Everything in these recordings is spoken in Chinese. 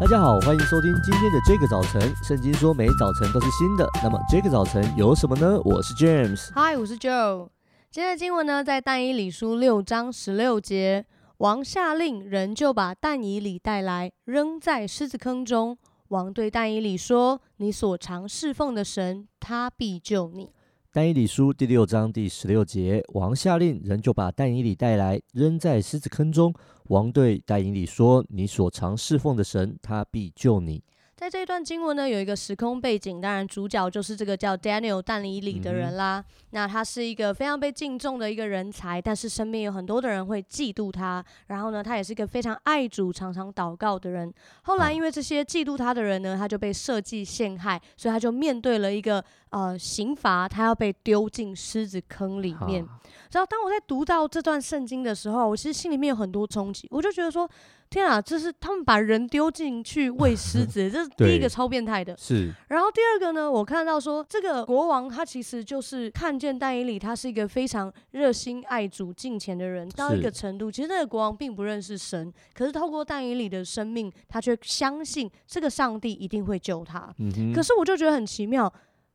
大家好，欢迎收听今天的这个早晨。圣经说，每早晨都是新的。那么这个早晨有什么呢？我是 James，嗨，我是 Joe。今天的经文呢，在但以理书六章十六节，王下令，人就把但以理带来，扔在狮子坑中。王对但以理说：“你所常侍奉的神，他必救你。”但以理书第六章第十六节，王下令，人就把但以理带来，扔在狮子坑中。王对但以理说：“你所常侍奉的神，他必救你。”在这一段经文呢，有一个时空背景，当然主角就是这个叫 Daniel 但以理的人啦。嗯、那他是一个非常被敬重的一个人才，但是身边有很多的人会嫉妒他。然后呢，他也是一个非常爱主、常常祷告的人。后来因为这些嫉妒他的人呢，他就被设计陷害，所以他就面对了一个呃刑罚，他要被丢进狮子坑里面。然后当我在读到这段圣经的时候，我其实心里面有很多冲击，我就觉得说。天啊，这是他们把人丢进去喂狮子，这是第一个超变态的。是。然后第二个呢，我看到说这个国王他其实就是看见但以理，他是一个非常热心爱主敬虔的人，到一个程度，其实那个国王并不认识神，可是透过但以理的生命，他却相信这个上帝一定会救他。嗯哼。可是我就觉得很奇妙，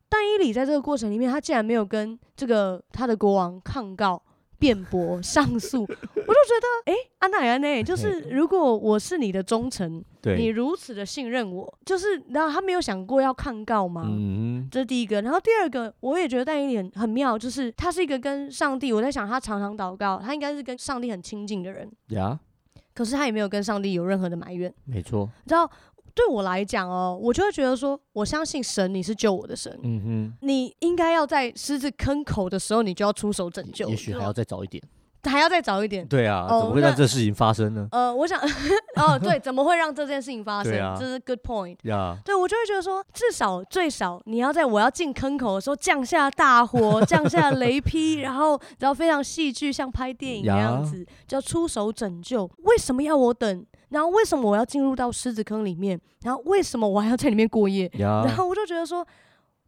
但以理在这个过程里面，他竟然没有跟这个他的国王抗告。辩驳上诉，我就觉得，哎、欸，安娜安内？就是如果我是你的忠臣，对你如此的信任我，就是，然后他没有想过要抗告吗？嗯，这是第一个。然后第二个，我也觉得但一点很很妙，就是他是一个跟上帝，我在想他常常祷告，他应该是跟上帝很亲近的人。呀，可是他也没有跟上帝有任何的埋怨。没错，你知道。对我来讲哦，我就会觉得说，我相信神，你是救我的神。嗯哼，你应该要在狮子坑口的时候，你就要出手拯救。也许还要再早一点，还要再早一点。对啊，哦、怎么会让这事情发生呢？呃，我想，哦，对，怎么会让这件事情发生？啊、这是 good point。呀，对，我就会觉得说，至少最少你要在我要进坑口的时候降下大火，降下雷劈，然后然后非常戏剧，像拍电影那样子，就要出手拯救。为什么要我等？然后为什么我要进入到狮子坑里面？然后为什么我还要在里面过夜.然后我就觉得说，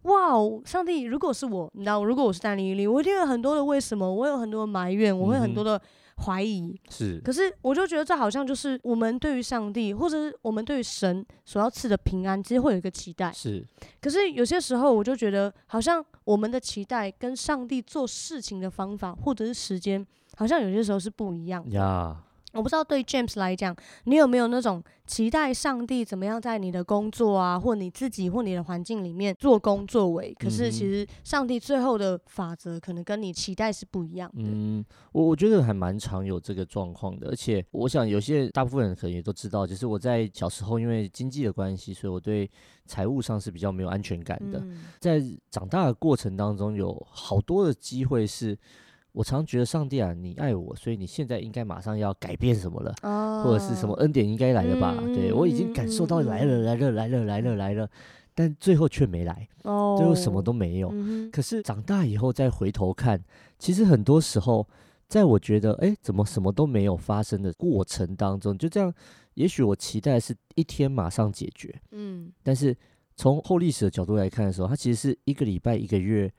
哇哦，上帝，如果是我，你知道，如果我是但以理，我一定有很多的为什么，我有很多的埋怨，我会很多的怀疑。嗯、是，可是我就觉得这好像就是我们对于上帝，或者是我们对于神所要赐的平安，其实会有一个期待。是，可是有些时候我就觉得，好像我们的期待跟上帝做事情的方法，或者是时间，好像有些时候是不一样的。我不知道对 James 来讲，你有没有那种期待上帝怎么样在你的工作啊，或你自己或你的环境里面做工作为？可是其实上帝最后的法则可能跟你期待是不一样的。嗯，我我觉得还蛮常有这个状况的，而且我想有些大部分人可能也都知道，就是我在小时候因为经济的关系，所以我对财务上是比较没有安全感的。嗯，在长大的过程当中，有好多的机会是。我常觉得上帝啊，你爱我，所以你现在应该马上要改变什么了，哦、或者是什么恩典应该来了吧？嗯、对，我已经感受到来了，来了，来了，来了，来了，但最后却没来，哦、最后什么都没有。嗯、可是长大以后再回头看，其实很多时候，在我觉得哎，怎么什么都没有发生的过程当中，就这样，也许我期待是一天马上解决，嗯，但是从后历史的角度来看的时候，它其实是一个礼拜、一个月。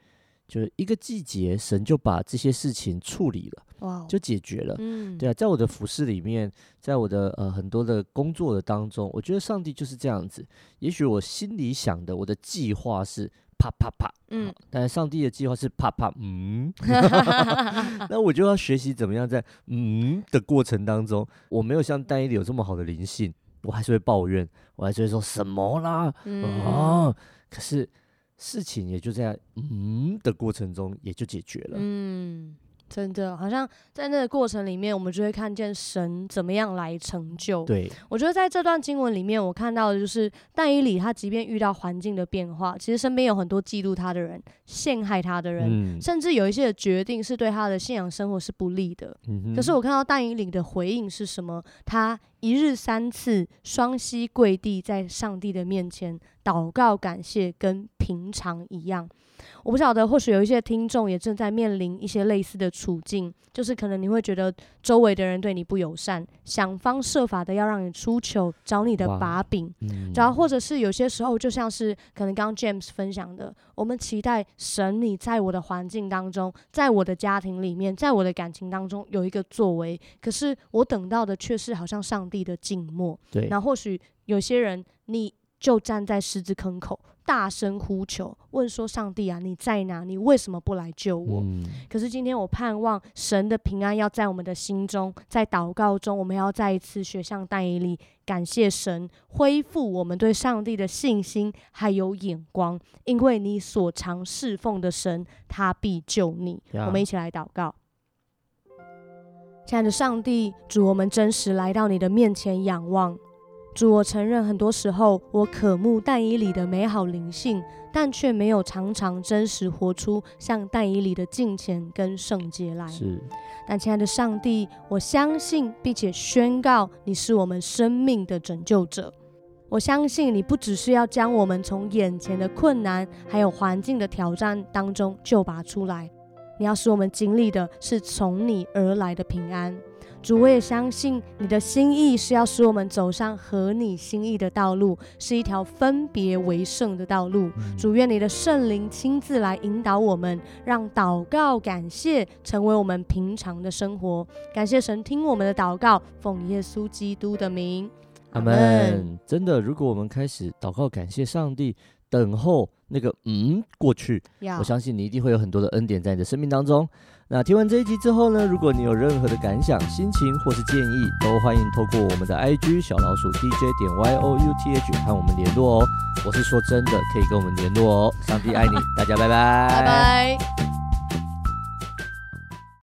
就是一个季节，神就把这些事情处理了，Wow. 就解决了。嗯，对啊，在我的服饰里面，在我的呃很多的工作的当中，我觉得上帝就是这样子。也许我心里想的，我的计划是啪啪啪，嗯，但是上帝的计划是啪啪，嗯，那我就要学习怎么样在嗯的过程当中，我没有像但以理有这么好的灵性，我还是会抱怨，我还是会说什么啦，嗯、啊，可是。事情也就在嗯的过程中也就解决了。嗯。真的，好像在那个过程里面，我们就会看见神怎么样来成就。对，我觉得在这段经文里面，我看到的就是但以理他即便遇到环境的变化，其实身边有很多嫉妒他的人、陷害他的人，嗯、甚至有一些的决定是对他的信仰生活是不利的。嗯、可是我看到但以理的回应是什么？他一日三次双膝跪地在上帝的面前祷告感谢，跟平常一样。我不晓得，或许有一些听众也正在面临一些类似的处境，就是可能你会觉得周围的人对你不友善，想方设法的要让你出糗，找你的把柄，然后、嗯、或者是有些时候，就像是可能刚刚 James 分享的，我们期待神你在我的环境当中，在我的家庭里面，在我的感情当中有一个作为，可是我等到的却是好像上上帝的静默。对，那或许有些人，你就站在十字坑口。大声呼求，问说：“上帝啊，你在哪？你为什么不来救我？”嗯、可是今天我盼望神的平安要在我们的心中，在祷告中，我们要再一次学像但以理，感谢神，恢复我们对上帝的信心还有眼光，因为你所常侍奉的神，他必救你。我们一起来祷告，亲爱的上帝，主，我们真实来到你的面前仰望。主，我承认很多时候我渴慕但以理的美好灵性，但却没有常常真实活出像但以理的敬虔跟圣洁来。是，但亲爱的上帝，我相信并且宣告你是我们生命的拯救者。我相信你不只是要将我们从眼前的困难还有环境的挑战当中救拔出来，你要使我们经历的是从你而来的平安。主，我也相信你的心意是要使我们走上合你心意的道路，是一条分别为圣的道路。主，愿你的圣灵亲自来引导我们，让祷告、感谢成为我们平常的生活。感谢神听我们的祷告，奉耶稣基督的名，阿门。真的，如果我们开始祷告、感谢上帝，等候那个嗯过去，我相信你一定会有很多的恩典在你的生命当中。那听完这一集之后呢，如果你有任何的感想、心情或是建议，都欢迎透过我们的 IG 小老鼠 DJ 点 YOUTH 和我们联络哦。我是说真的，可以跟我们联络哦。上帝爱你，大家拜拜，拜拜。